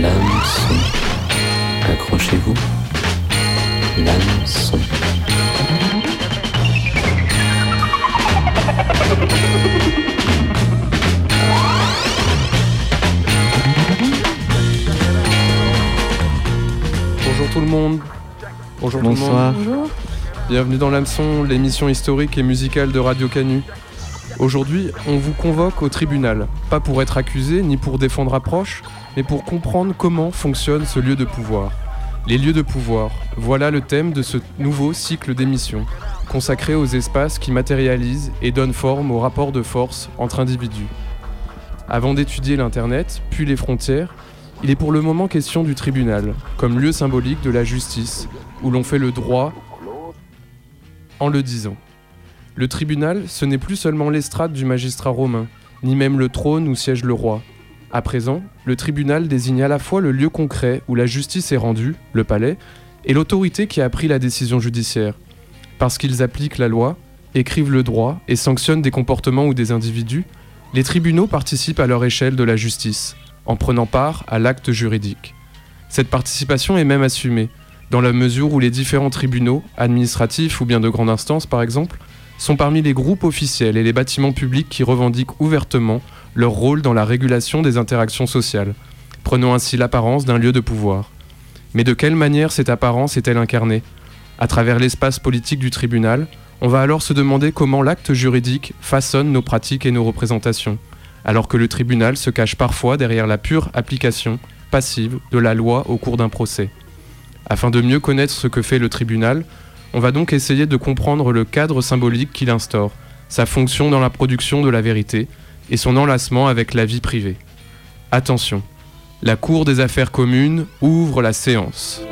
L'hameçon. Accrochez-vous. L'hameçon. Bonjour tout le monde. Bonjour tout le monde. Bonsoir. Bienvenue dans l'hameçon, l'émission historique et musicale de Radio Canu. Aujourd'hui, on vous convoque au tribunal, pas pour être accusé ni pour défendre approche, mais pour comprendre comment fonctionne ce lieu de pouvoir. Les lieux de pouvoir, voilà le thème de ce nouveau cycle d'émissions, consacré aux espaces qui matérialisent et donnent forme aux rapports de force entre individus. Avant d'étudier l'Internet, puis les frontières, il est pour le moment question du tribunal, comme lieu symbolique de la justice, où l'on fait le droit en le disant. Le tribunal, ce n'est plus seulement l'estrade du magistrat romain, ni même le trône où siège le roi. À présent, le tribunal désigne à la fois le lieu concret où la justice est rendue, le palais, et l'autorité qui a pris la décision judiciaire. Parce qu'ils appliquent la loi, écrivent le droit et sanctionnent des comportements ou des individus, les tribunaux participent à leur échelle de la justice, en prenant part à l'acte juridique. Cette participation est même assumée, dans la mesure où les différents tribunaux, administratifs ou bien de grande instance par exemple, sont parmi les groupes officiels et les bâtiments publics qui revendiquent ouvertement leur rôle dans la régulation des interactions sociales, prenant ainsi l'apparence d'un lieu de pouvoir. Mais de quelle manière cette apparence est-elle incarnée? À travers l'espace politique du tribunal, on va alors se demander comment l'acte juridique façonne nos pratiques et nos représentations, alors que le tribunal se cache parfois derrière la pure application passive de la loi au cours d'un procès. Afin de mieux connaître ce que fait le tribunal, on va donc essayer de comprendre le cadre symbolique qu'il instaure, sa fonction dans la production de la vérité et son enlacement avec la vie privée. Attention, la Cour des affaires communes ouvre la séance.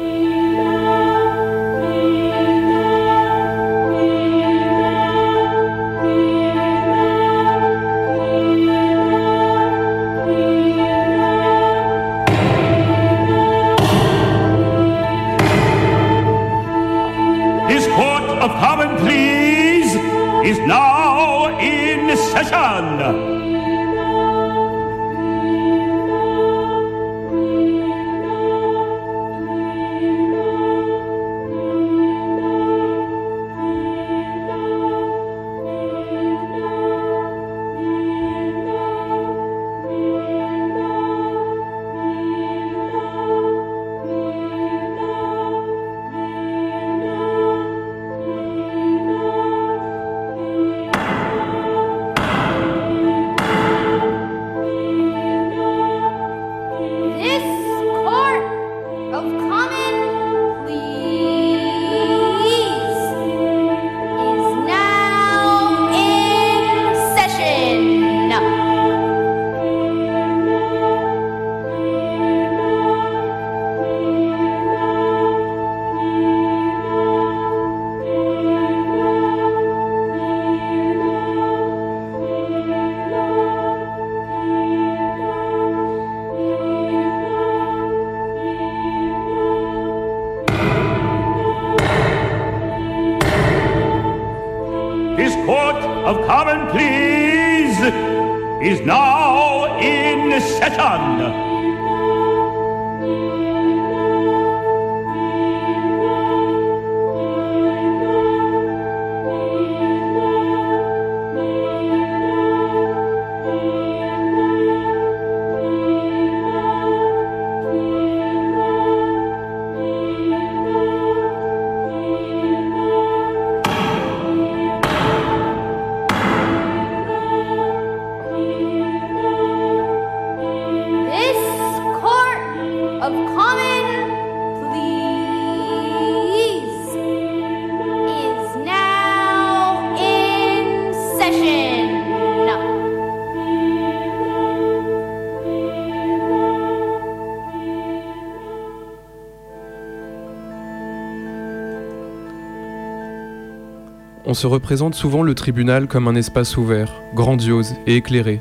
On se représente souvent le tribunal comme un espace ouvert, grandiose et éclairé.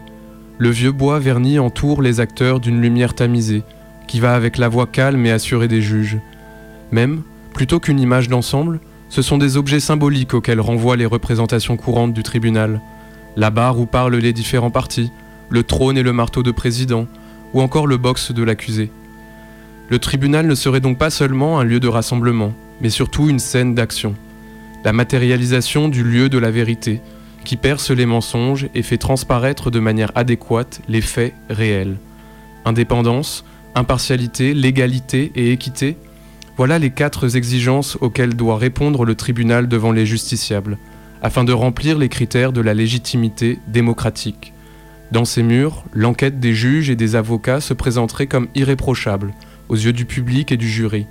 Le vieux bois verni entoure les acteurs d'une lumière tamisée, qui va avec la voix calme et assurée des juges. Même, plutôt qu'une image d'ensemble, ce sont des objets symboliques auxquels renvoient les représentations courantes du tribunal. La barre où parlent les différents partis, le trône et le marteau de président, ou encore le box de l'accusé. Le tribunal ne serait donc pas seulement un lieu de rassemblement, mais surtout une scène d'action. La matérialisation du lieu de la vérité, qui perce les mensonges et fait transparaître de manière adéquate les faits réels. Indépendance, impartialité, légalité et équité, voilà les quatre exigences auxquelles doit répondre le tribunal devant les justiciables, afin de remplir les critères de la légitimité démocratique. Dans ces murs, l'enquête des juges et des avocats se présenterait comme irréprochable aux yeux du public et du jury,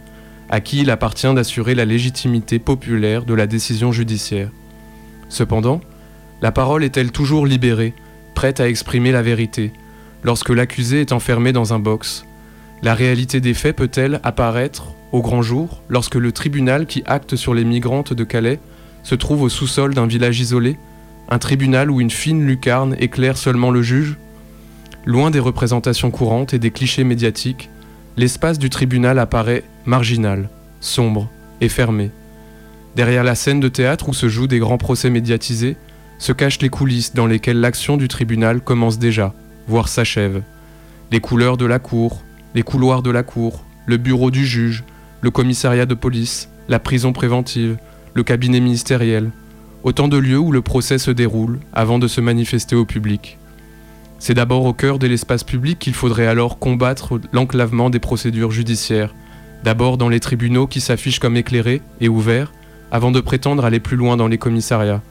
à qui il appartient d'assurer la légitimité populaire de la décision judiciaire. Cependant, la parole est-elle toujours libérée, prête à exprimer la vérité, lorsque l'accusé est enfermé dans un box? La réalité des faits peut-elle apparaître au grand jour lorsque le tribunal qui acte sur les migrantes de Calais se trouve au sous-sol d'un village isolé Un tribunal où une fine lucarne éclaire seulement le juge? Loin des représentations courantes et des clichés médiatiques, l'espace du tribunal apparaît marginal, sombre et fermé. Derrière la scène de théâtre où se jouent des grands procès médiatisés, se cachent les coulisses dans lesquelles l'action du tribunal commence déjà, voire s'achève. Les couleurs de la cour, les couloirs de la cour, le bureau du juge, le commissariat de police, la prison préventive, le cabinet ministériel, autant de lieux où le procès se déroule avant de se manifester au public. C'est d'abord au cœur de l'espace public qu'il faudrait alors combattre l'enclavement des procédures judiciaires, d'abord dans les tribunaux qui s'affichent comme éclairés et ouverts, avant de prétendre aller plus loin dans les commissariats.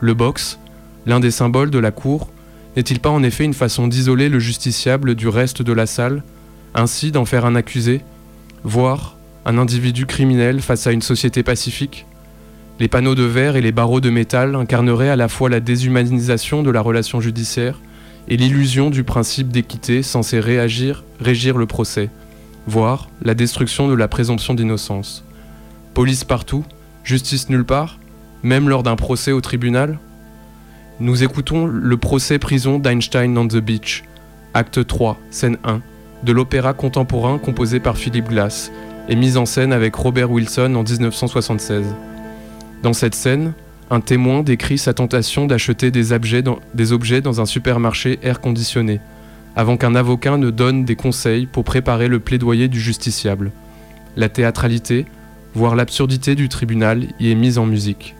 Le box, l'un des symboles de la cour, n'est-il pas en effet une façon d'isoler le justiciable du reste de la salle, ainsi d'en faire un accusé, voire un individu criminel face à une société pacifique? Les panneaux de verre et les barreaux de métal incarneraient à la fois la déshumanisation de la relation judiciaire et l'illusion du principe d'équité censé réagir, régir le procès, voire la destruction de la présomption d'innocence. Police partout, justice nulle part même lors d'un procès au tribunal? Nous écoutons le procès prison d'Einstein on the Beach, acte 3, scène 1, de l'opéra contemporain composé par Philip Glass et mis en scène avec Robert Wilson en 1976. Dans cette scène, un témoin décrit sa tentation d'acheter des objets, dans, un supermarché air conditionné, avant qu'un avocat ne donne des conseils pour préparer le plaidoyer du justiciable. La théâtralité, voire l'absurdité du tribunal y est mise en musique.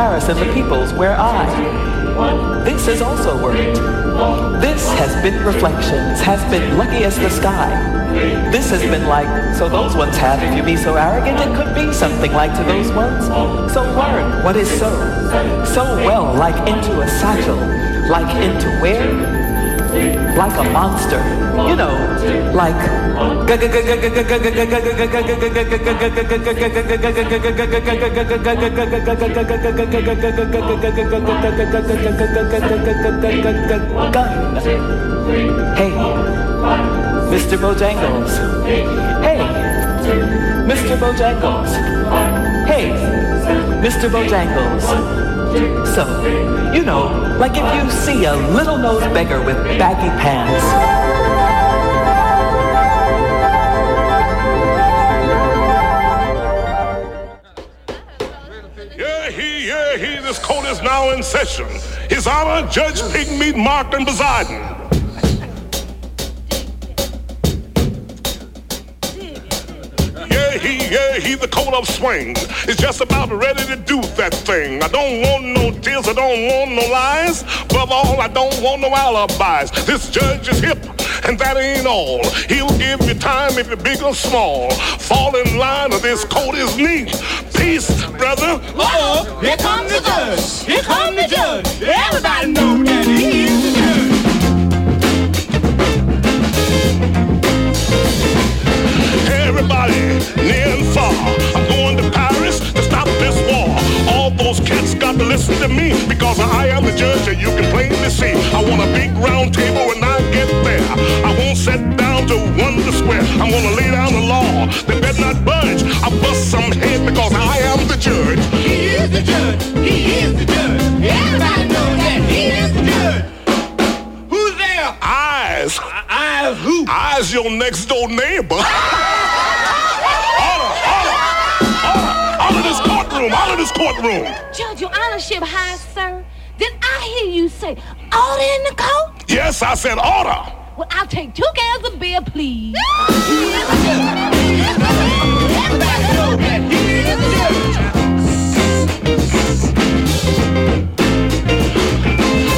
George Harrison, the Peoples, where I. This has also worked. This has been reflections, has been lucky as the sky. This has been like, so those ones have, if you be so arrogant, it could be something like to those ones. So learn what is so, so well, like into a satchel, like into where? Like a monster, you know, like. Hey. Mr. Bojangles. Hey, Mr. Bojangles. Hey, Mr. Bojangles. So, you know, like if you see a little nosed beggar with baggy pants. Is now in session. His Honor, Judge Pigmeat Markman Poseidon. Yeah, he, yeah, he, the coat of swing is just about ready to do that thing. I don't want no tears, I don't want no lies. Above all, I don't want no alibis. This judge is hip, and that ain't all. He'll give you time if you're big or small. Fall in line, or this coat is neat. Peace, brother. Uh-oh, here comes the judge. Here comes the judge. Everybody knows that he is the judge. Everybody, near and far, I'm going to Paris to stop this war. All those cats got to listen to me because I am the judge and you can plainly see. I want a big round table when I get there. I won't sit down to wonder square. I'm gonna lay down the law. They better not budge. I bust some head because I am the judge. He is the judge. He is the judge. Everybody knows that he is the judge. Who's there? Eyes, Eyes who? eyes, your next door neighbor. Order, order, order, out of this courtroom, out of this courtroom. Judge, your honorship, high sir. Did I hear you say order in the court? Yes, I said order. Well, I'll take two cans of beer, please. He is the judge. He is the judge. Everybody knows that he is the judge.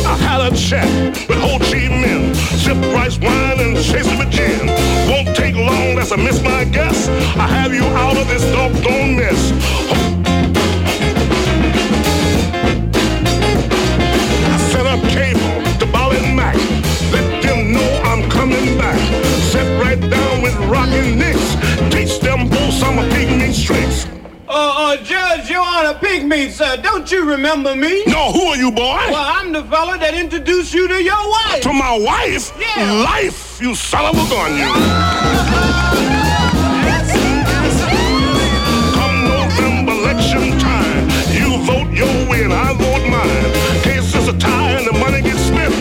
I had a chat with Ho Chi Minh. Sip rice wine and chase it with gin. Won't take long, that's a miss my guess. I have you out of this doggone mess. With Rockin' Nicks. Teach them both some of pygmy tricks. Uh, uh, Judge, Your Honor, Pygmy, sir. Don't you remember me? No, who are you, boy? Well, I'm the fella that introduced you to your wife. To my wife? Yeah. Life, you son of a gun, you. Come November election time, you vote your way and I vote mine. Case is a tie and the money gets spent.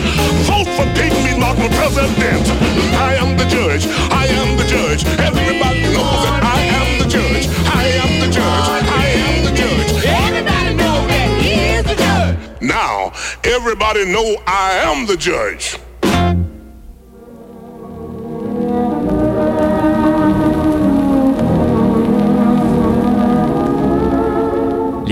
Vote for Pygmy Martin president. I am the judge. I am the judge. Everybody knows that I am the judge. I am the judge. I am the judge. Everybody knows that he is the judge. Now, everybody know I am the judge.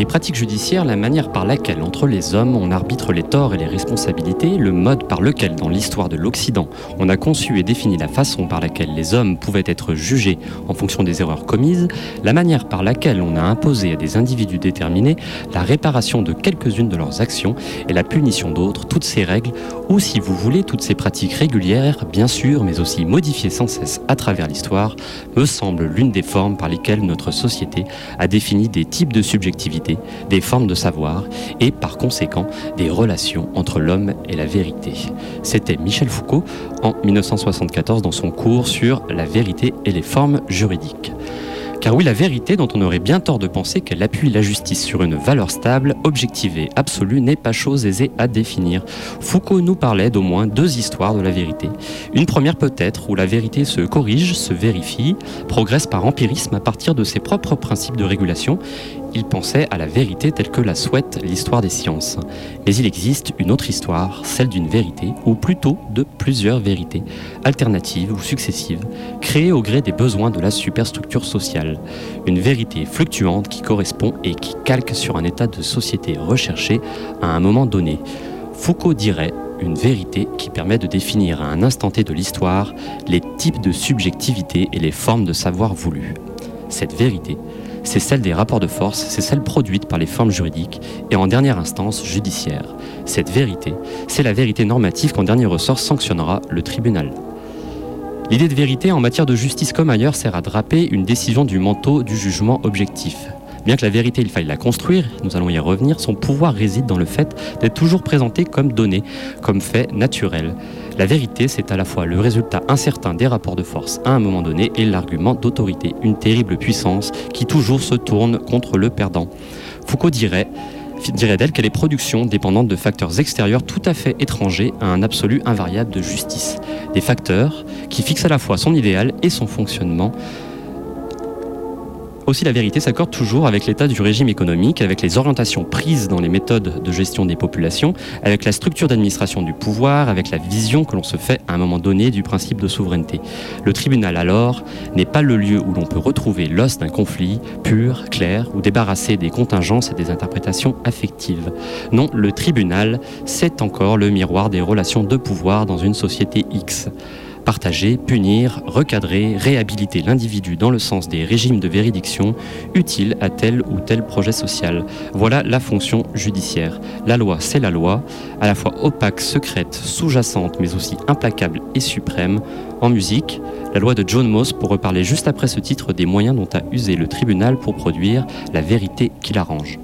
Les pratiques judiciaires, la manière par laquelle entre les hommes on arbitre les torts et les responsabilités, le mode par lequel dans l'histoire de l'Occident on a conçu et défini la façon par laquelle les hommes pouvaient être jugés en fonction des erreurs commises, la manière par laquelle on a imposé à des individus déterminés la réparation de quelques-unes de leurs actions et la punition d'autres, toutes ces règles, ou si vous voulez, toutes ces pratiques régulières, bien sûr, mais aussi modifiées sans cesse à travers l'histoire, me semble l'une des formes par lesquelles notre société a défini des types de subjectivité, des formes de savoir et par conséquent des relations entre l'homme et la vérité. C'était Michel Foucault en 1974 dans son cours sur la vérité et les formes juridiques. Car oui, la vérité, dont on aurait bien tort de penser qu'elle appuie la justice sur une valeur stable, objectivée, absolue, n'est pas chose aisée à définir. Foucault nous parlait d'au moins deux histoires de la vérité. Une première peut-être, où la vérité se corrige, se vérifie, progresse par empirisme à partir de ses propres principes de régulation. Il pensait à la vérité telle que la souhaite l'histoire des sciences. Mais il existe une autre histoire, celle d'une vérité, ou plutôt de plusieurs vérités, alternatives ou successives, créées au gré des besoins de la superstructure sociale. Une vérité fluctuante qui correspond et qui calque sur un état de société recherché à un moment donné. Foucault dirait une vérité qui permet de définir à un instant T de l'histoire les types de subjectivité et les formes de savoir voulu. Cette vérité, c'est celle des rapports de force, c'est celle produite par les formes juridiques et en dernière instance judiciaire. Cette vérité, c'est la vérité normative qu'en dernier ressort sanctionnera le tribunal. L'idée de vérité en matière de justice comme ailleurs sert à draper une décision du manteau du jugement objectif. Bien que la vérité, il faille la construire, nous allons y revenir, son pouvoir réside dans le fait d'être toujours présenté comme donné, comme fait naturel. La vérité, c'est à la fois le résultat incertain des rapports de force à un moment donné et l'argument d'autorité, une terrible puissance qui toujours se tourne contre le perdant. Foucault dirait d'elle qu'elle est production dépendante de facteurs extérieurs tout à fait étrangers à un absolu invariable de justice. Des facteurs qui fixent à la fois son idéal et son fonctionnement aussi, la vérité s'accorde toujours avec l'état du régime économique, avec les orientations prises dans les méthodes de gestion des populations, avec la structure d'administration du pouvoir, avec la vision que l'on se fait à un moment donné du principe de souveraineté. Le tribunal, alors, n'est pas le lieu où l'on peut retrouver l'os d'un conflit pur, clair, ou débarrassé des contingences et des interprétations affectives. Non, le tribunal, c'est encore le miroir des relations de pouvoir dans une société X partager, punir, recadrer, réhabiliter l'individu dans le sens des régimes de véridiction utiles à tel ou tel projet social. Voilà la fonction judiciaire. La loi, c'est la loi, à la fois opaque, secrète, sous-jacente, mais aussi implacable et suprême. En musique, la loi de John Moss pour reparler juste après ce titre des moyens dont a usé le tribunal pour produire la vérité qui l'arrange.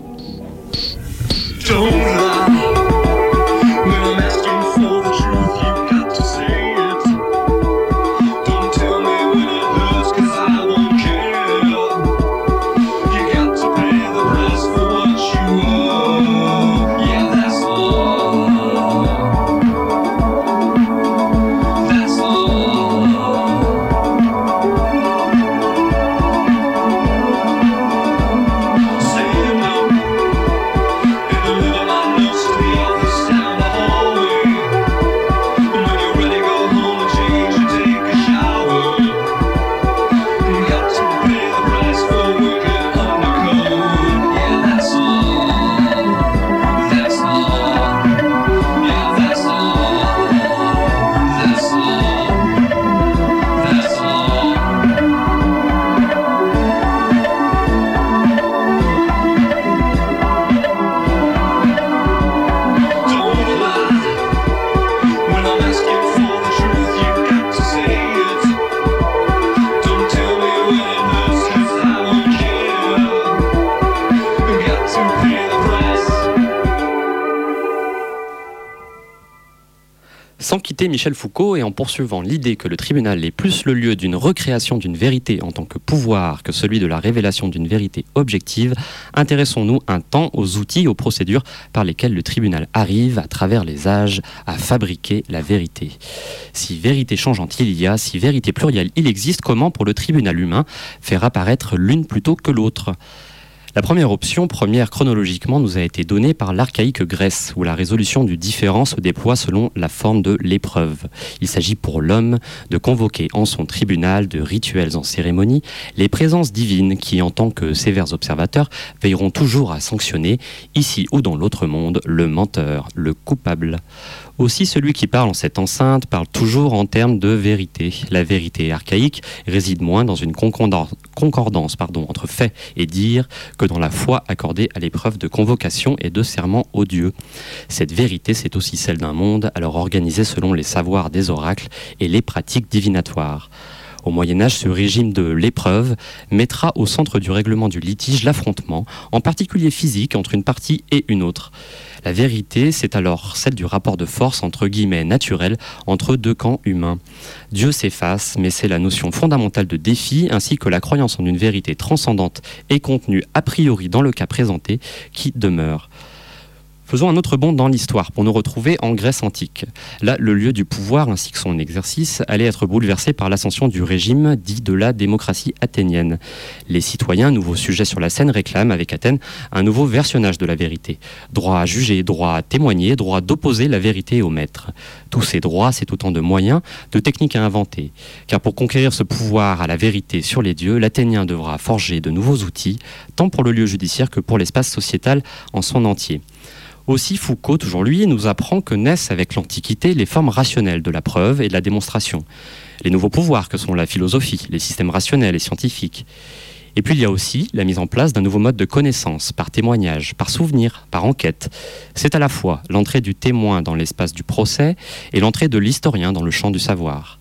Michel Foucault et en poursuivant l'idée que le tribunal est plus le lieu d'une recréation d'une vérité en tant que pouvoir que celui de la révélation d'une vérité objective, intéressons-nous un temps aux outils, aux procédures par lesquelles le tribunal arrive, à travers les âges, à fabriquer la vérité. Si vérité changeante il y a, si vérité plurielle il existe, comment pour le tribunal humain faire apparaître l'une plutôt que l'autre? La première option, première chronologiquement, nous a été donnée par l'archaïque Grèce, où la résolution du différent se déploie selon la forme de l'épreuve. Il s'agit pour l'homme de convoquer en son tribunal de rituels en cérémonie les présences divines qui, en tant que sévères observateurs, veilleront toujours à sanctionner, ici ou dans l'autre monde, le menteur, le coupable. Aussi, celui qui parle en cette enceinte parle toujours en termes de vérité. La vérité archaïque réside moins dans une concordance entre fait et dire que dans la foi accordée à l'épreuve de convocation et de serment odieux. Cette vérité, c'est aussi celle d'un monde alors organisé selon les savoirs des oracles et les pratiques divinatoires. Au Moyen Âge, ce régime de l'épreuve mettra au centre du règlement du litige l'affrontement, en particulier physique, entre une partie et une autre. La vérité, c'est alors celle du rapport de force entre guillemets naturel entre deux camps humains. Dieu s'efface, mais c'est la notion fondamentale de défi ainsi que la croyance en une vérité transcendante et contenue a priori dans le cas présenté qui demeure. Faisons un autre bond dans l'histoire pour nous retrouver en Grèce antique. Là, le lieu du pouvoir ainsi que son exercice allait être bouleversé par l'ascension du régime dit de la démocratie athénienne. Les citoyens, nouveaux sujets sur la scène, réclament avec Athènes un nouveau versionnage de la vérité. Droit à juger, droit à témoigner, droit d'opposer la vérité au maître. Tous ces droits, c'est autant de moyens, de techniques à inventer. Car pour conquérir ce pouvoir à la vérité sur les dieux, l'Athénien devra forger de nouveaux outils, tant pour le lieu judiciaire que pour l'espace sociétal en son entier. Aussi, Foucault, toujours lui, nous apprend que naissent avec l'Antiquité les formes rationnelles de la preuve et de la démonstration, les nouveaux pouvoirs que sont la philosophie, les systèmes rationnels et scientifiques. Et puis il y a aussi la mise en place d'un nouveau mode de connaissance, par témoignage, par souvenir, par enquête. C'est à la fois l'entrée du témoin dans l'espace du procès et l'entrée de l'historien dans le champ du savoir.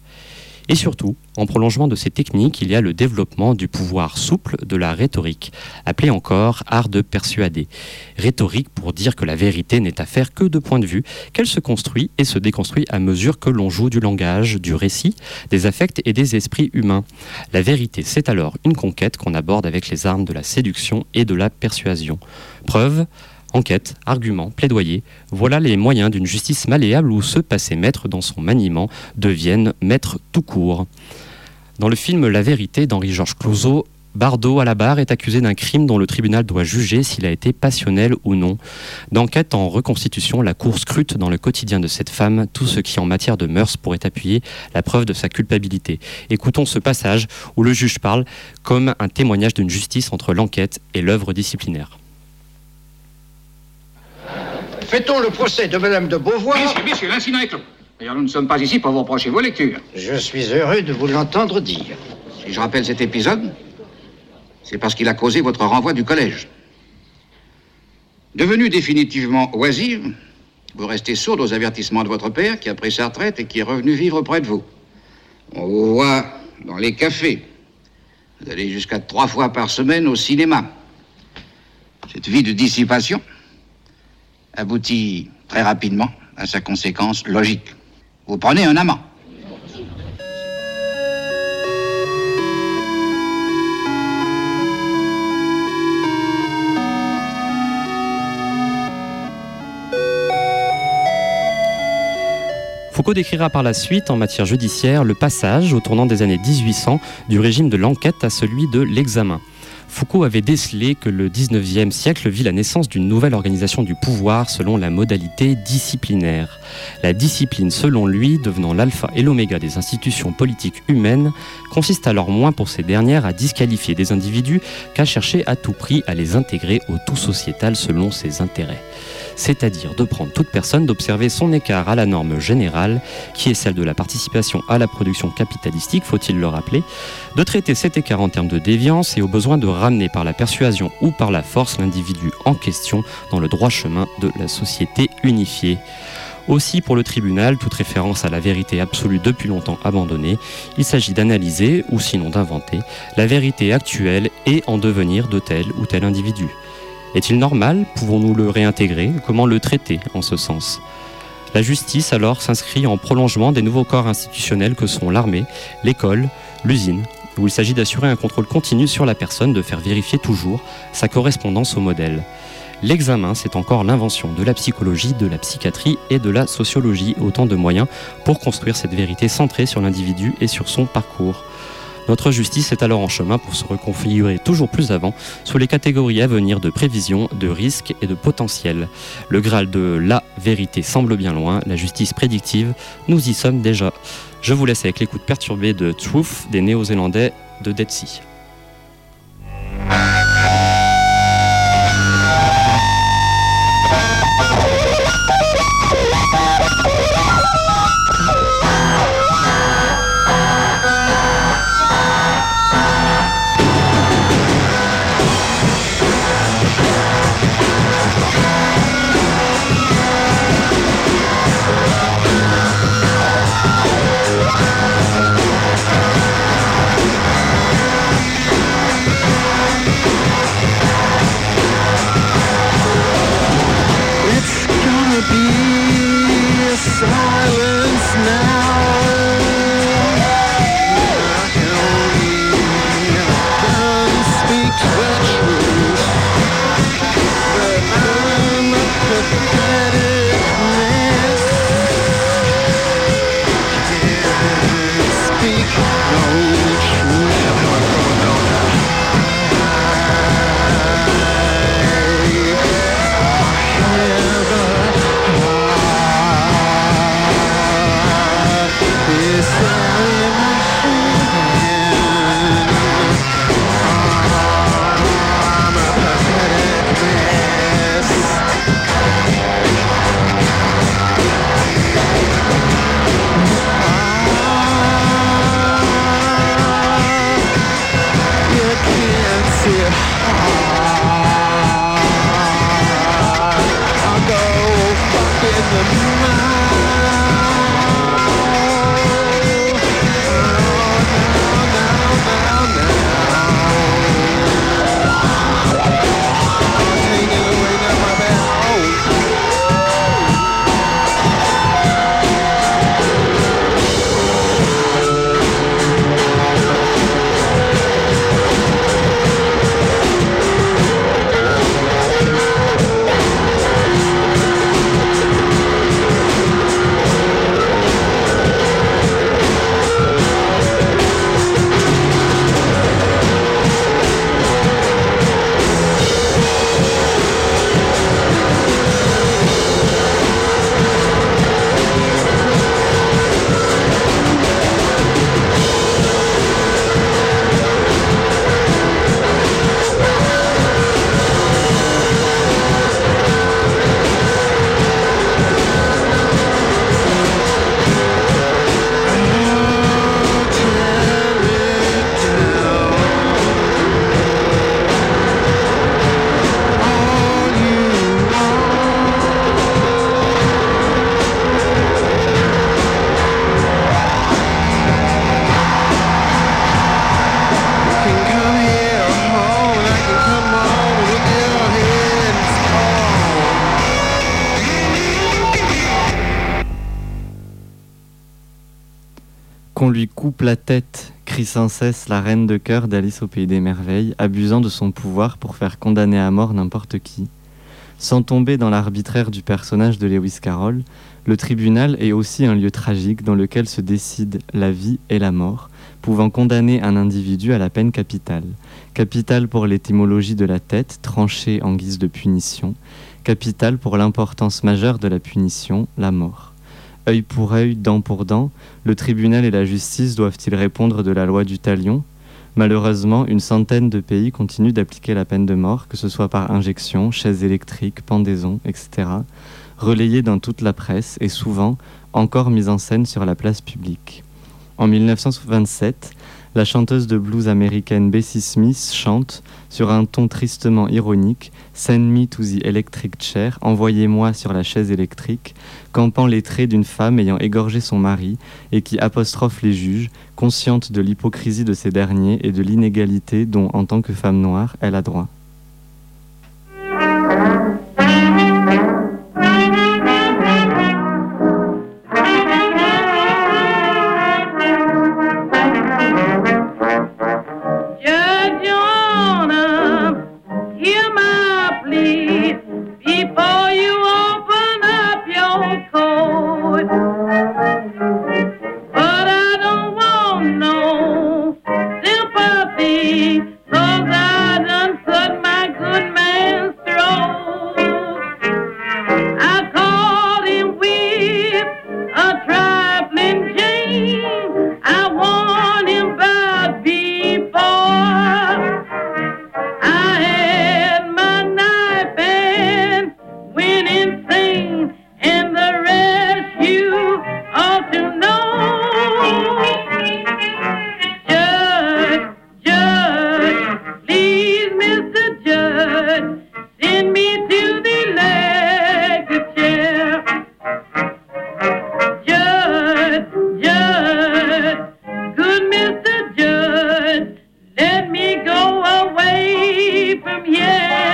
Et surtout, en prolongement de ces techniques, il y a le développement du pouvoir souple de la rhétorique, appelé encore art de persuader. Rhétorique pour dire que la vérité n'est affaire que de point de vue, qu'elle se construit et se déconstruit à mesure que l'on joue du langage, du récit, des affects et des esprits humains. La vérité, c'est alors une conquête qu'on aborde avec les armes de la séduction et de la persuasion. Preuve, Enquête, argument, plaidoyer, voilà les moyens d'une justice malléable où se passer maître dans son maniement devienne maître tout court. Dans le film La vérité d'Henri-Georges Clouzot, Bardot à la barre est accusé d'un crime dont le tribunal doit juger s'il a été passionnel ou non. D'enquête en reconstitution, la Cour scrute dans le quotidien de cette femme tout ce qui en matière de mœurs pourrait appuyer la preuve de sa culpabilité. Écoutons ce passage où le juge parle comme un témoignage d'une justice entre l'enquête et l'œuvre disciplinaire. Fait-on le procès de Madame de Beauvoir Messieurs, messieurs, l'incident est clos. D'ailleurs, nous ne sommes pas ici pour vous reprocher vos lectures. Je suis heureux de vous l'entendre dire. Si je rappelle cet épisode, c'est parce qu'il a causé votre renvoi du collège. Devenu définitivement oisive, vous restez sourde aux avertissements de votre père qui a pris sa retraite et qui est revenu vivre près de vous. On vous voit dans les cafés. Vous allez jusqu'à trois fois par semaine au cinéma. Cette vie de dissipation aboutit très rapidement à sa conséquence logique. Vous prenez un amant. Foucault décrira par la suite, en matière judiciaire, le passage, au tournant des années 1800, du régime de l'enquête à celui de l'examen. Foucault avait décelé que le 19e siècle vit la naissance d'une nouvelle organisation du pouvoir selon la modalité disciplinaire. La discipline, selon lui, devenant l'alpha et l'oméga des institutions politiques humaines, consiste alors moins pour ces dernières à disqualifier des individus qu'à chercher à tout prix à les intégrer au tout sociétal selon ses intérêts c'est-à-dire de prendre toute personne, d'observer son écart à la norme générale, qui est celle de la participation à la production capitalistique, faut-il le rappeler, de traiter cet écart en termes de déviance et au besoin de ramener par la persuasion ou par la force l'individu en question dans le droit chemin de la société unifiée. Aussi, pour le tribunal, toute référence à la vérité absolue depuis longtemps abandonnée, il s'agit d'analyser, ou sinon d'inventer, la vérité actuelle et en devenir de tel ou tel individu. Est-il normal? Pouvons-nous le réintégrer? Comment le traiter en ce sens? La justice alors s'inscrit en prolongement des nouveaux corps institutionnels que sont l'armée, l'école, l'usine, où il s'agit d'assurer un contrôle continu sur la personne, de faire vérifier toujours sa correspondance au modèle. L'examen, c'est encore l'invention de la psychologie, de la psychiatrie et de la sociologie, autant de moyens pour construire cette vérité centrée sur l'individu et sur son parcours. Notre justice est alors en chemin pour se reconfigurer toujours plus avant sous les catégories à venir de prévision, de risque et de potentiel. Le Graal de la vérité semble bien loin, la justice prédictive, nous y sommes déjà. Je vous laisse avec l'écoute perturbée de Truth des Néo-Zélandais de Dead Sea. La tête, crie sans cesse la reine de cœur d'Alice au pays des merveilles, abusant de son pouvoir pour faire condamner à mort n'importe qui. Sans tomber dans l'arbitraire du personnage de Lewis Carroll, le tribunal est aussi un lieu tragique dans lequel se décident la vie et la mort, pouvant condamner un individu à la peine capitale. Capitale pour l'étymologie de la tête, tranchée en guise de punition. Capitale pour l'importance majeure de la punition, la mort. Œil pour œil, dent pour dent, le tribunal et la justice doivent-ils répondre de la loi du talion? Malheureusement, une centaine de pays continuent d'appliquer la peine de mort, que ce soit par injection, chaise électrique, pendaison, etc., relayée dans toute la presse et souvent encore mise en scène sur la place publique. En 1927, la chanteuse de blues américaine Bessie Smith chante, sur un ton tristement ironique, Send me to the electric chair, envoyez-moi sur la chaise électrique, campant les traits d'une femme ayant égorgé son mari et qui apostrophe les juges, consciente de l'hypocrisie de ces derniers et de l'inégalité dont, en tant que femme noire, elle a droit. From here.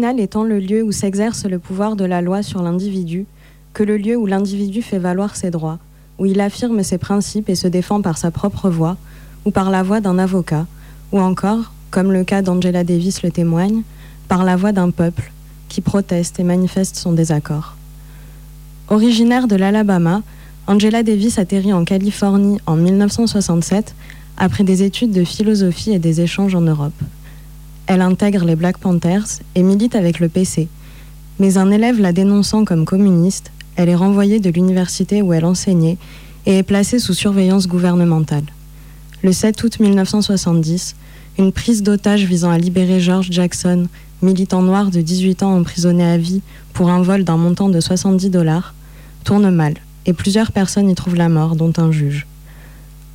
Tribunal étant le lieu où s'exerce le pouvoir de la loi sur l'individu, que le lieu où l'individu fait valoir ses droits, où il affirme ses principes et se défend par sa propre voix, ou par la voix d'un avocat, ou encore, comme le cas d'Angela Davis le témoigne, par la voix d'un peuple qui proteste et manifeste son désaccord. Originaire de l'Alabama, Angela Davis atterrit en Californie en 1967 après des études de philosophie et des échanges en Europe. Elle intègre les Black Panthers et milite avec le PC, Mais un élève la dénonçant comme communiste, elle est renvoyée de l'université où elle enseignait et est placée sous surveillance gouvernementale. Le 7 août 1970, une prise d'otage visant à libérer George Jackson, militant noir de 18 ans emprisonné à vie pour un vol d'un montant de 70 dollars, tourne mal et plusieurs personnes y trouvent la mort, dont un juge.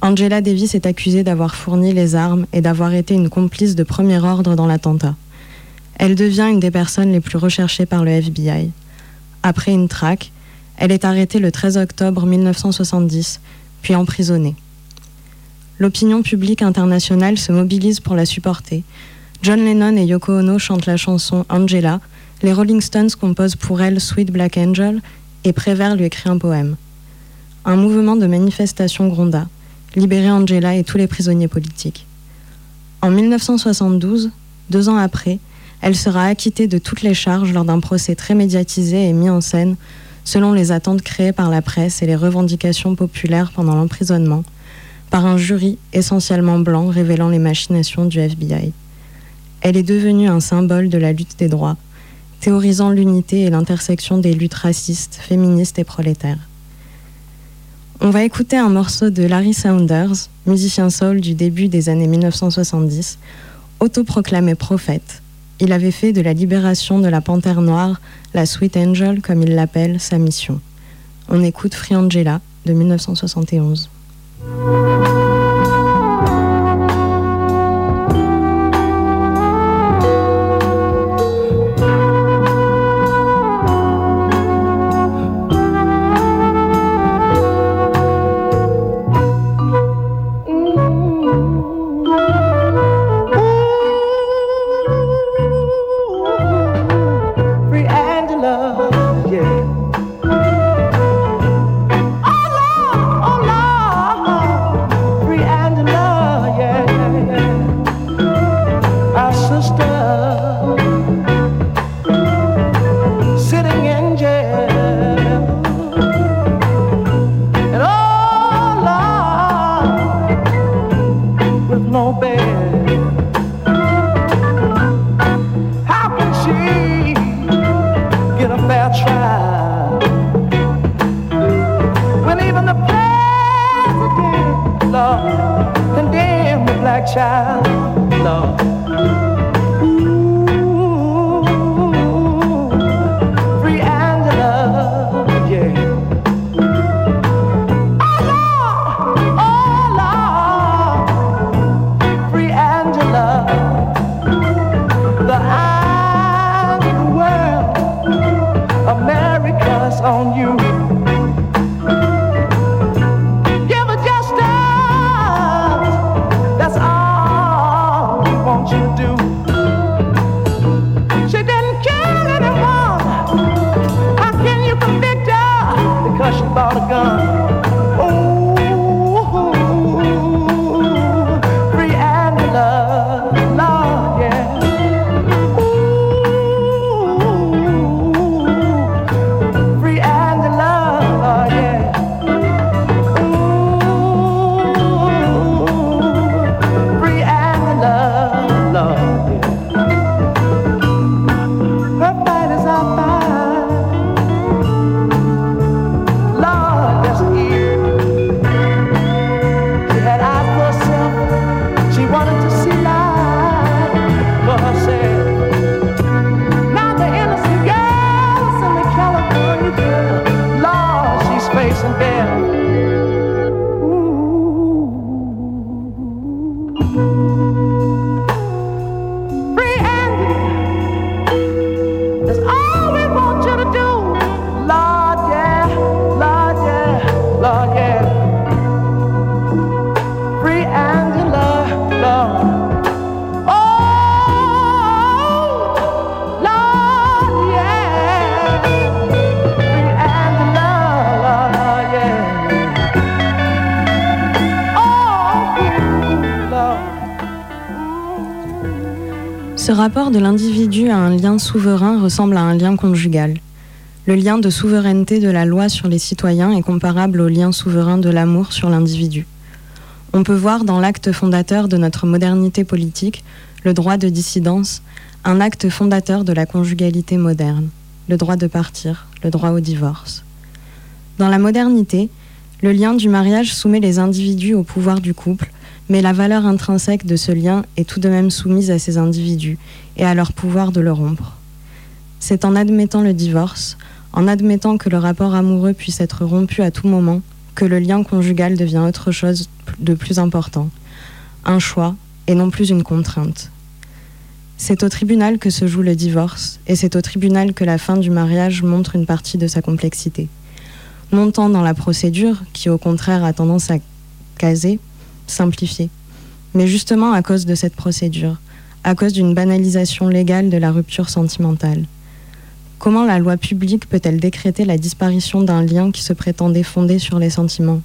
Angela Davis est accusée d'avoir fourni les armes et d'avoir été une complice de premier ordre dans l'attentat. Elle devient une des personnes les plus recherchées par le FBI. Après une traque, elle est arrêtée le 13 octobre 1970, puis emprisonnée. L'opinion publique internationale se mobilise pour la supporter. John Lennon et Yoko Ono chantent la chanson Angela, les Rolling Stones composent pour elle Sweet Black Angel et Prévert lui écrit un poème. Un mouvement de manifestation gronda, libérer Angela et tous les prisonniers politiques. En 1972, deux ans après, elle sera acquittée de toutes les charges lors d'un procès très médiatisé et mis en scène selon les attentes créées par la presse et les revendications populaires pendant l'emprisonnement, par un jury essentiellement blanc révélant les machinations du FBI. Elle est devenue un symbole de la lutte des droits, théorisant l'unité et l'intersection des luttes racistes, féministes et prolétaires. On va écouter un morceau de Larry Saunders, musicien soul du début des années 1970, autoproclamé prophète. Il avait fait de la libération de la panthère noire, la Sweet Angel comme il l'appelle, sa mission. On écoute Free Angela de 1971. You. Souverain ressemble à un lien conjugal. Le lien de souveraineté de la loi sur les citoyens est comparable au lien souverain de l'amour sur l'individu. On peut voir dans l'acte fondateur de notre modernité politique, le droit de dissidence, un acte fondateur de la conjugalité moderne. le droit de partir, le droit au divorce. Dans la modernité, le lien du mariage soumet les individus au pouvoir du couple, mais la valeur intrinsèque de ce lien est tout de même soumise à ces individus et à leur pouvoir de le rompre. C'est en admettant le divorce, en admettant que le rapport amoureux puisse être rompu à tout moment, que le lien conjugal devient autre chose de plus important, un choix et non plus une contrainte. C'est au tribunal que se joue le divorce, et c'est au tribunal que la fin du mariage montre une partie de sa complexité. Non tant dans la procédure, qui au contraire a tendance à caser, simplifier, mais justement à cause de cette procédure, à cause d'une banalisation légale de la rupture sentimentale. Comment la loi publique peut-elle décréter la disparition d'un lien qui se prétendait fondé sur les sentiments?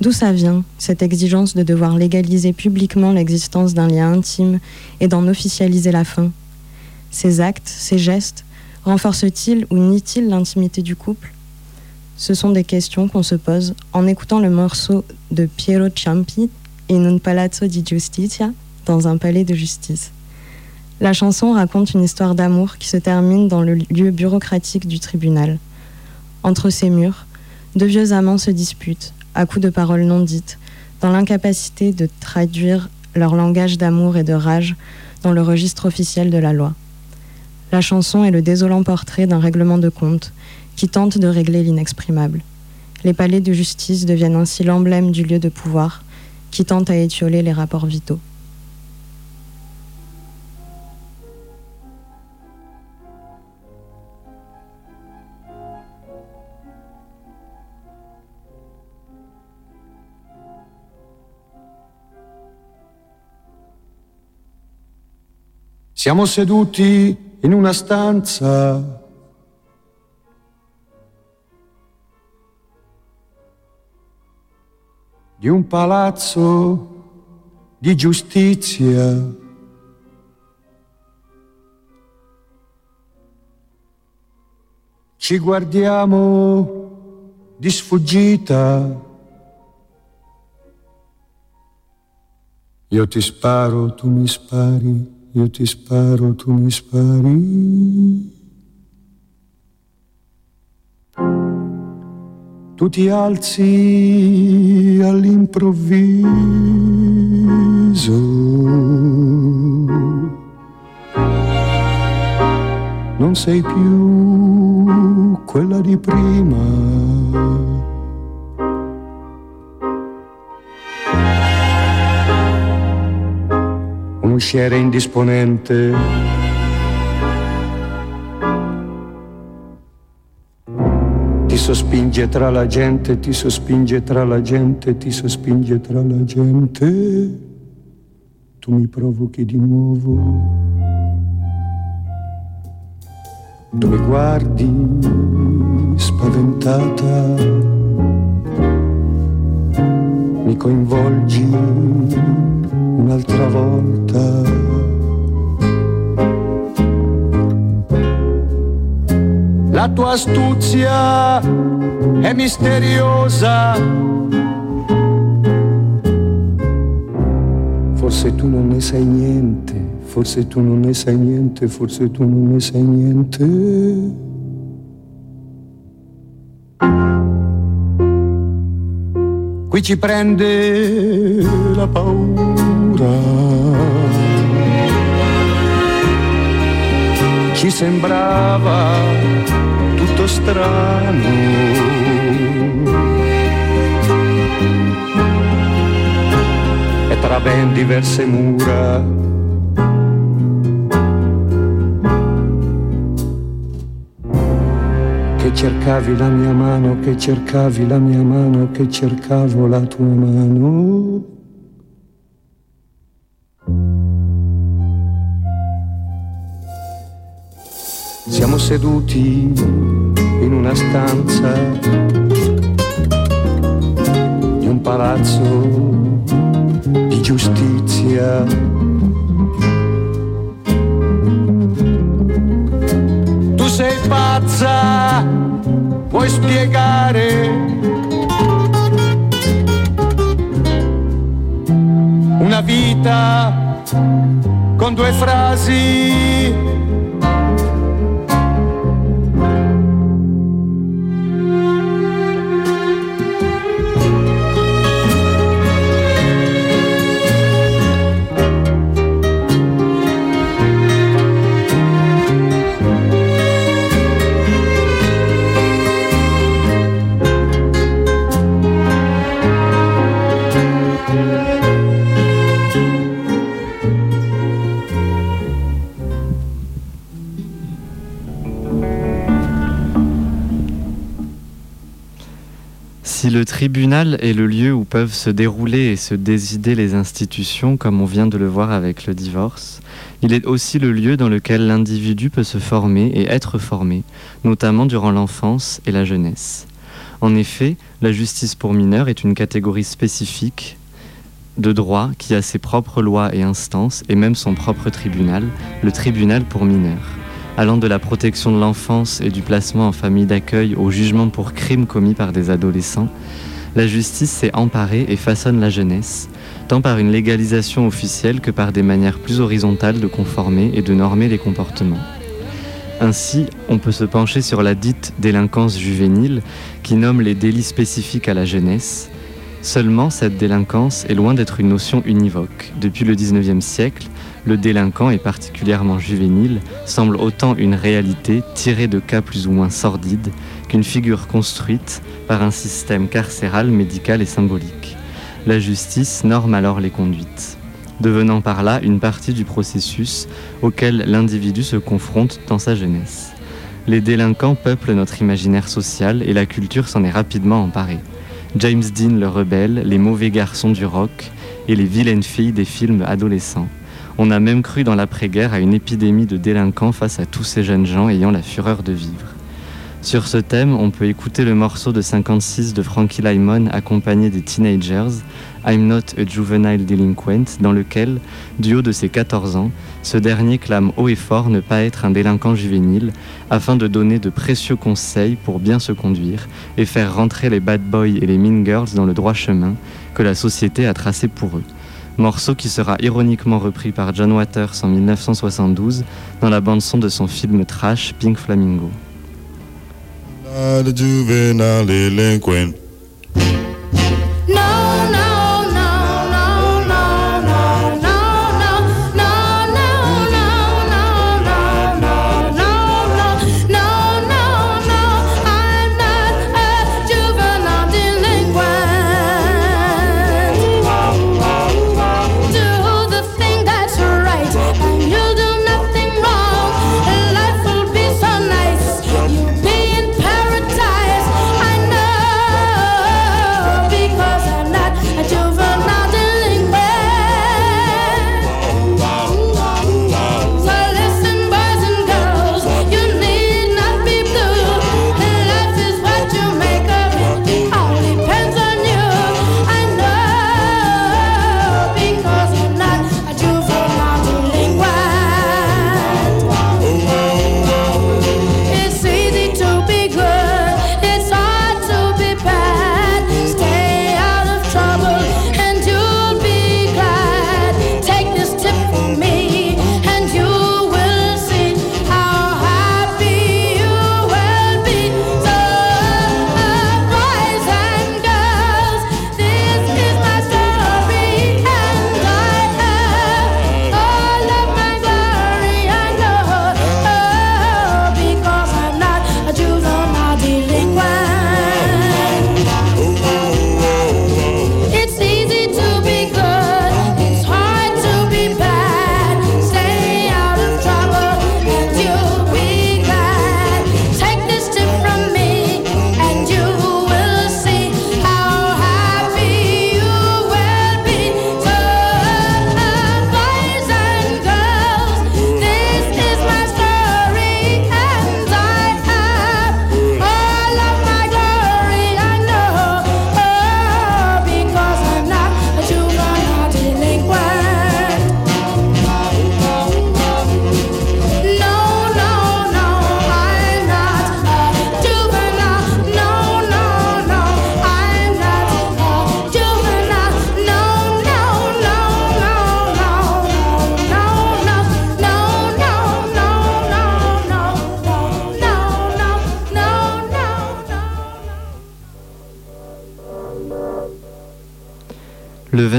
D'où ça vient, cette exigence de devoir légaliser publiquement l'existence d'un lien intime et d'en officialiser la fin? Ces actes, ces gestes, renforcent-ils ou nient-ils l'intimité du couple? Ce sont des questions qu'on se pose en écoutant le morceau de Piero Ciampi in un palazzo di giustizia, dans un palais de justice. La chanson raconte une histoire d'amour qui se termine dans le lieu bureaucratique du tribunal. Entre ces murs, deux vieux amants se disputent, à coups de paroles non dites, dans l'incapacité de traduire leur langage d'amour et de rage dans le registre officiel de la loi. La chanson est le désolant portrait d'un règlement de compte qui tente de régler l'inexprimable. Les palais de justice deviennent ainsi l'emblème du lieu de pouvoir qui tente à étioler les rapports vitaux. Siamo seduti in una stanza. Di un palazzo di giustizia. Ci guardiamo di sfuggita. Io ti sparo, tu mi spari io ti sparo, tu mi spari. Tu ti alzi all'improvviso. Non sei più quella di prima. un usciere indisponente. Ti sospinge tra la gente, ti sospinge tra la gente, ti sospinge tra la gente. Tu mi provochi di nuovo. Tu mi guardi spaventata, mi coinvolgi un'altra volta. La tua astuzia è misteriosa. Forse tu non ne sai niente, forse tu non ne sai niente, forse tu non ne sai niente. Qui ci prende la paura ci sembrava tutto strano. E tra ben diverse mura che cercavi la mia mano, che cercavi la mia mano, che cercavo la tua mano. Siamo seduti una stanza di un palazzo di giustizia. Tu sei pazza, vuoi spiegare? Una vita con due frasi tribunal est le lieu où peuvent se dérouler et se décider les institutions, comme on vient de le voir avec le divorce, il est aussi le lieu dans lequel l'individu peut se former et être formé, notamment durant l'enfance et la jeunesse. En effet, la justice pour mineurs est une catégorie spécifique de droit qui a ses propres lois et instances et même son propre tribunal, le tribunal pour mineurs. Allant de la protection de l'enfance et du placement en famille d'accueil au jugement pour crimes commis par des adolescents, la justice s'est emparée et façonne la jeunesse, tant par une légalisation officielle que par des manières plus horizontales de conformer et de normer les comportements. Ainsi, on peut se pencher sur la dite délinquance juvénile qui nomme les délits spécifiques à la jeunesse. Seulement, cette délinquance est loin d'être une notion univoque. Depuis le 19e siècle, le délinquant, et particulièrement juvénile, semble autant une réalité tirée de cas plus ou moins sordides qu'une figure construite par un système carcéral, médical et symbolique. La justice norme alors les conduites, devenant par là une partie du processus auquel l'individu se confronte dans sa jeunesse. Les délinquants peuplent notre imaginaire social et la culture s'en est rapidement emparée. James Dean le rebelle, les mauvais garçons du rock et les vilaines filles des films adolescents. On a même cru dans l'après-guerre à une épidémie de délinquants face à tous ces jeunes gens ayant la fureur de vivre. Sur ce thème, on peut écouter le morceau de 56 de Frankie Lymon accompagné des Teenagers, I'm Not a Juvenile Delinquent, dans lequel, du haut de ses 14 ans, ce dernier clame haut et fort ne pas être un délinquant juvénile, afin de donner de précieux conseils pour bien se conduire et faire rentrer les bad boys et les mean girls dans le droit chemin que la société a tracé pour eux morceau qui sera ironiquement repris par John Waters en 1972 dans la bande-son de son film trash Pink Flamingo. the juvenile delinquent.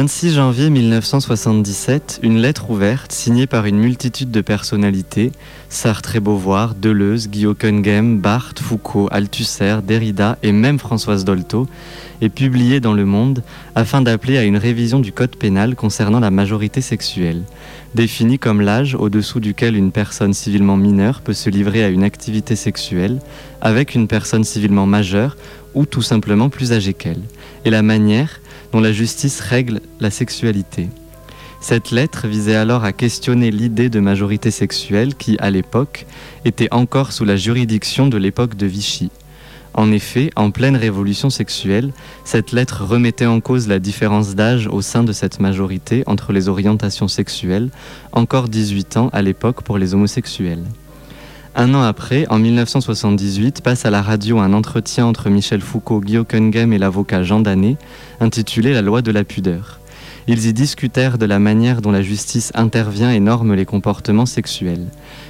26 janvier 1977, une lettre ouverte signée par une multitude de personnalités, Sartre et Beauvoir, Deleuze, Guillaume Cunningham, Barthes, Foucault, Althusser, Derrida et même Françoise Dolto, est publiée dans Le Monde afin d'appeler à une révision du code pénal concernant la majorité sexuelle, définie comme l'âge au-dessous duquel une personne civilement mineure peut se livrer à une activité sexuelle avec une personne civilement majeure ou tout simplement plus âgées qu'elle, et la manière dont la justice règle la sexualité. Cette lettre visait alors à questionner l'idée de majorité sexuelle qui, à l'époque, était encore sous la juridiction de l'époque de Vichy. En effet, en pleine révolution sexuelle, cette lettre remettait en cause la différence d'âge au sein de cette majorité entre les orientations sexuelles, encore 18 ans à l'époque pour les homosexuels. Un an après, en 1978, passe à la radio un entretien entre Michel Foucault, Guy Hockenheim et l'avocat Jean Danet, intitulé La loi de la pudeur. Ils y discutèrent de la manière dont la justice intervient et norme les comportements sexuels.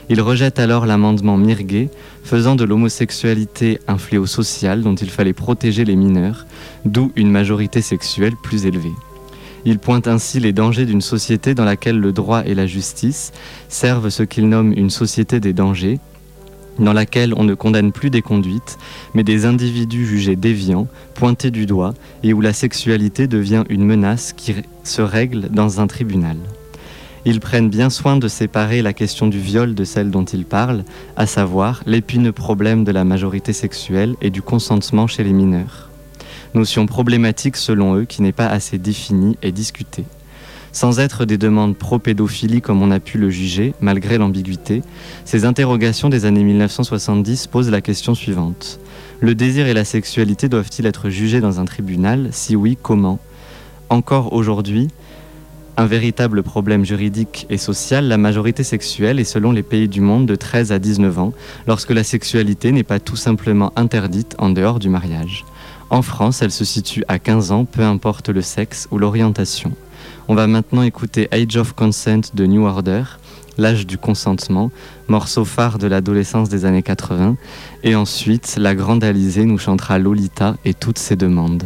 Ils rejettent alors l'amendement Mirguet, faisant de l'homosexualité un fléau social dont il fallait protéger les mineurs, d'où une majorité sexuelle plus élevée. Ils pointent ainsi les dangers d'une société dans laquelle le droit et la justice servent ce qu'ils nomment une société des dangers, dans laquelle on ne condamne plus des conduites, mais des individus jugés déviants, pointés du doigt, et où la sexualité devient une menace qui se règle dans un tribunal. Ils prennent bien soin de séparer la question du viol de celle dont ils parlent, à savoir l'épineux problème de la majorité sexuelle et du consentement chez les mineurs. Notion problématique selon eux qui n'est pas assez définie et discutée. Sans être des demandes pro-pédophilie comme on a pu le juger, malgré l'ambiguïté, ces interrogations des années 1970 posent la question suivante. Le désir et la sexualité doivent-ils être jugés dans un tribunal? Si oui, comment? Encore aujourd'hui, un véritable problème juridique et social, la majorité sexuelle est selon les pays du monde de 13 à 19 ans, lorsque la sexualité n'est pas tout simplement interdite en dehors du mariage. En France, elle se situe à 15 ans, peu importe le sexe ou l'orientation. On va maintenant écouter Age of Consent de New Order, L'âge du consentement, morceau phare de l'adolescence des années 80, et ensuite la grande Alizée nous chantera Lolita et toutes ses demandes.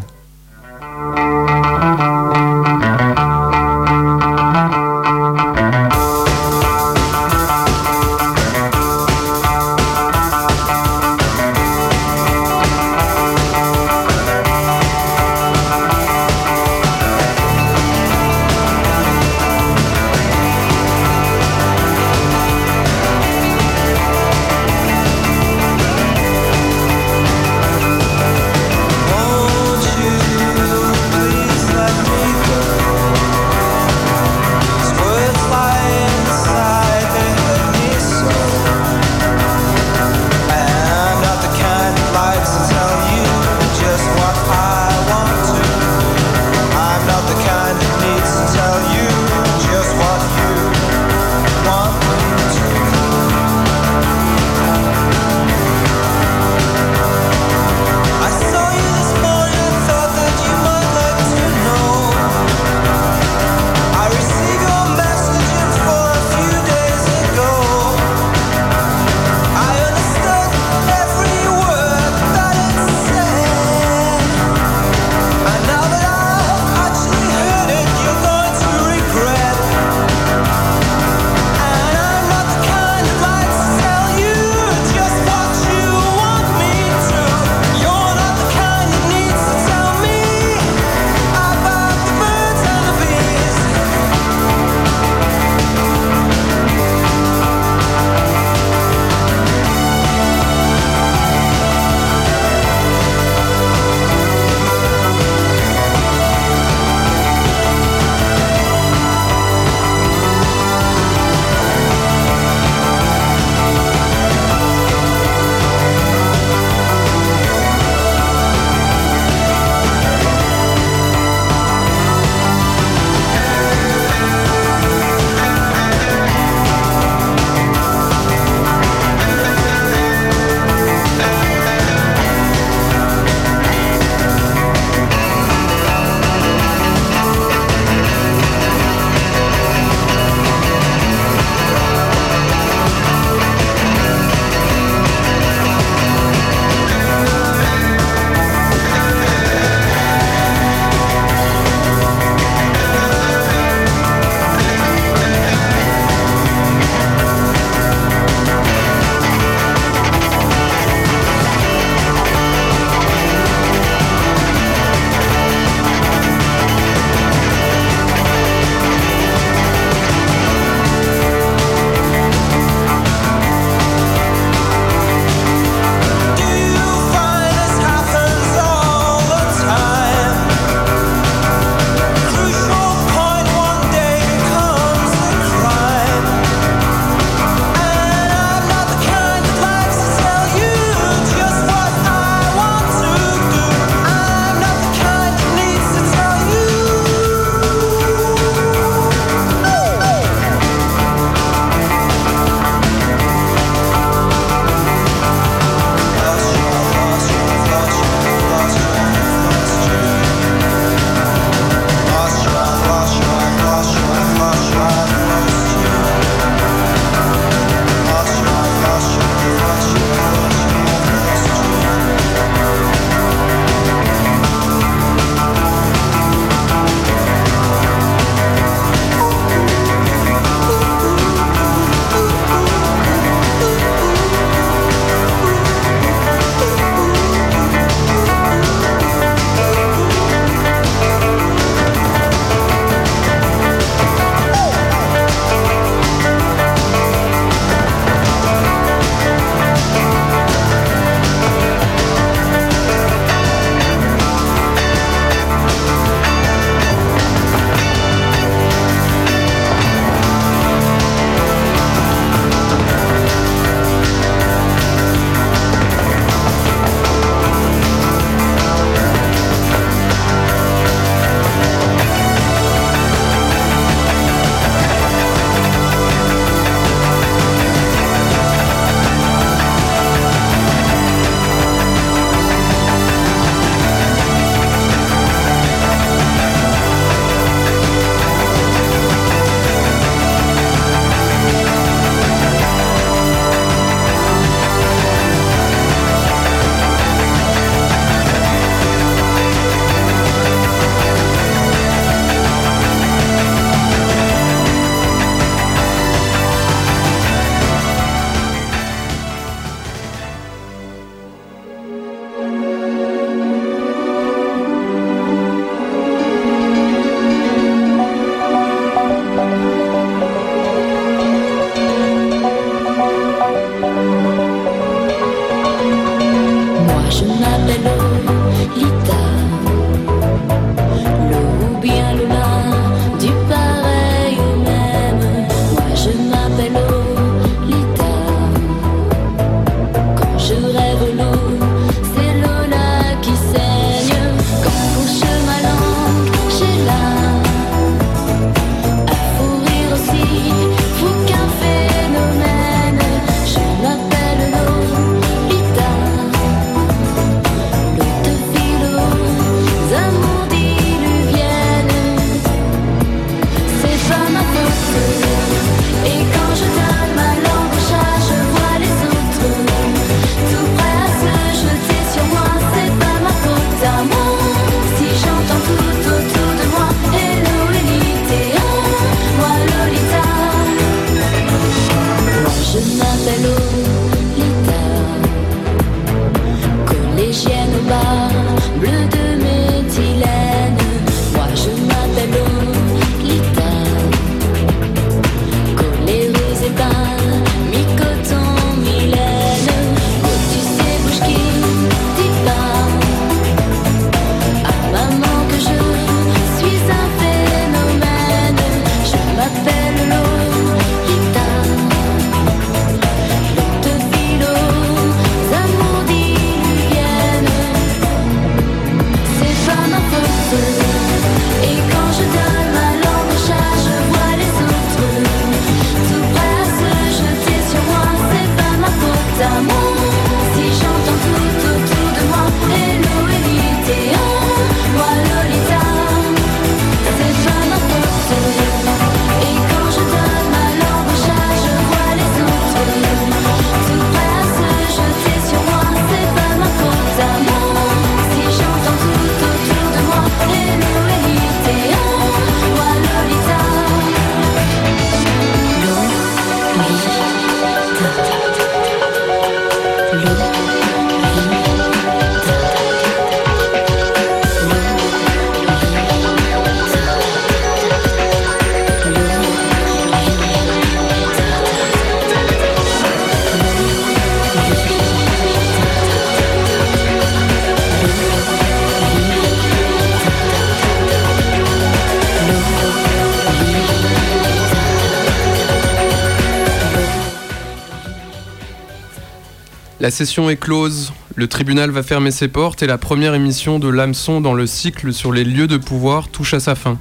La session est close, le tribunal va fermer ses portes et la première émission de l'hameçon dans le cycle sur les lieux de pouvoir touche à sa fin.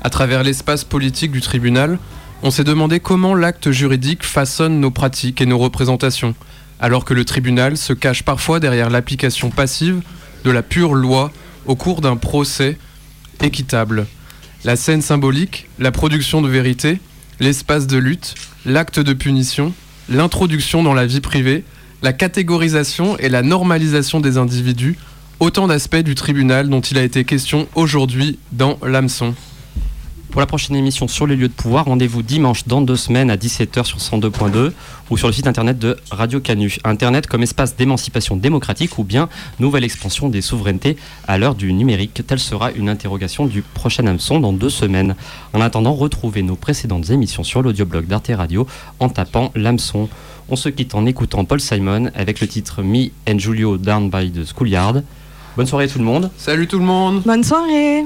À travers l'espace politique du tribunal, on s'est demandé comment l'acte juridique façonne nos pratiques et nos représentations, alors que le tribunal se cache parfois derrière l'application passive de la pure loi au cours d'un procès équitable. La scène symbolique, la production de vérité, l'espace de lutte, l'acte de punition, l'introduction dans la vie privée, la catégorisation et la normalisation des individus, autant d'aspects du tribunal dont il a été question aujourd'hui dans l'hameçon. Pour la prochaine émission sur les lieux de pouvoir, rendez-vous dimanche dans deux semaines à 17h sur 102.2 ou sur le site internet de Radio Canu. Internet comme espace d'émancipation démocratique ou bien nouvelle expansion des souverainetés à l'heure du numérique. Telle sera une interrogation du prochain hameçon dans deux semaines. En attendant, retrouvez nos précédentes émissions sur l'audioblog d'Arte Radio en tapant l'hameçon. On se quitte en écoutant Paul Simon avec le titre Me and Julio Down by the Schoolyard. Bonne soirée tout le monde. Salut tout le monde. Bonne soirée.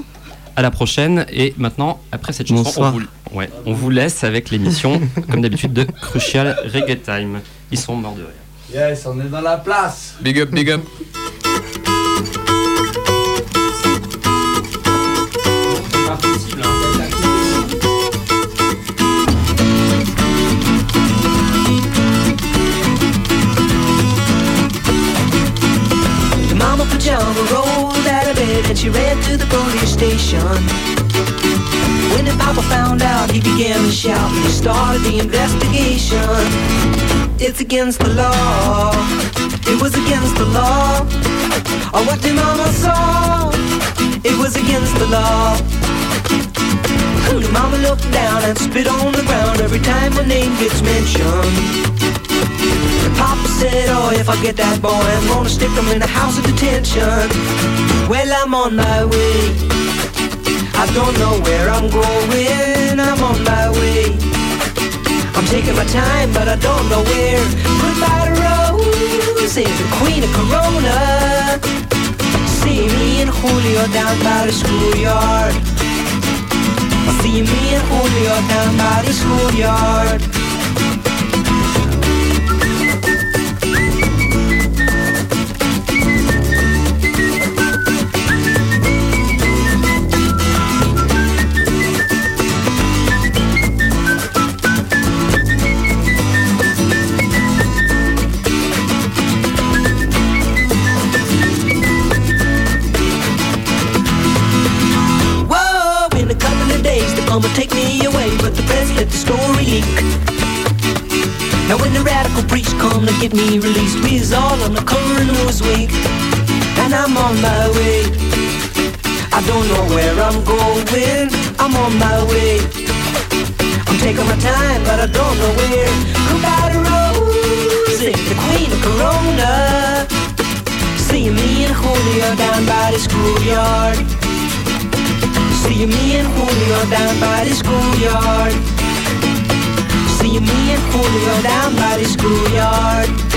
À la prochaine. Et maintenant, après cette chanson, on vous, ouais, on vous laisse avec l'émission, comme d'habitude, de Crucial Reggae Time. Ils sont morts de rire. Yes, on est dans la place. Big up, big up. The mama rolled out of bed and she ran to the police station. When the papa found out, he began to shout and he started the investigation. It's against the law. It was against the law. Oh, what the mama saw. It was against the law. Mama looked down and spit on the ground every time her name gets mentioned. Papa said, oh, if I get that boy, I'm gonna stick him in a house of detention. Well, I'm on my way. I don't know where I'm going. I'm on my way. I'm taking my time, but I don't know where. Goodbye to Rose, is the queen of Corona. See me and Julio down by the schoolyard. See me and Julio down by the schoolyard. Leak. Now when the radical preach come to get me released, we's all on the cover of Newsweek, and I'm on my way. I don't know where I'm going, I'm on my way. I'm taking my time, but I don't know where. Goodbye to Rose, the queen of Corona. See me and Julio down by the schoolyard. See me and Julio down by the schoolyard. See me and Julio down by the schoolyard.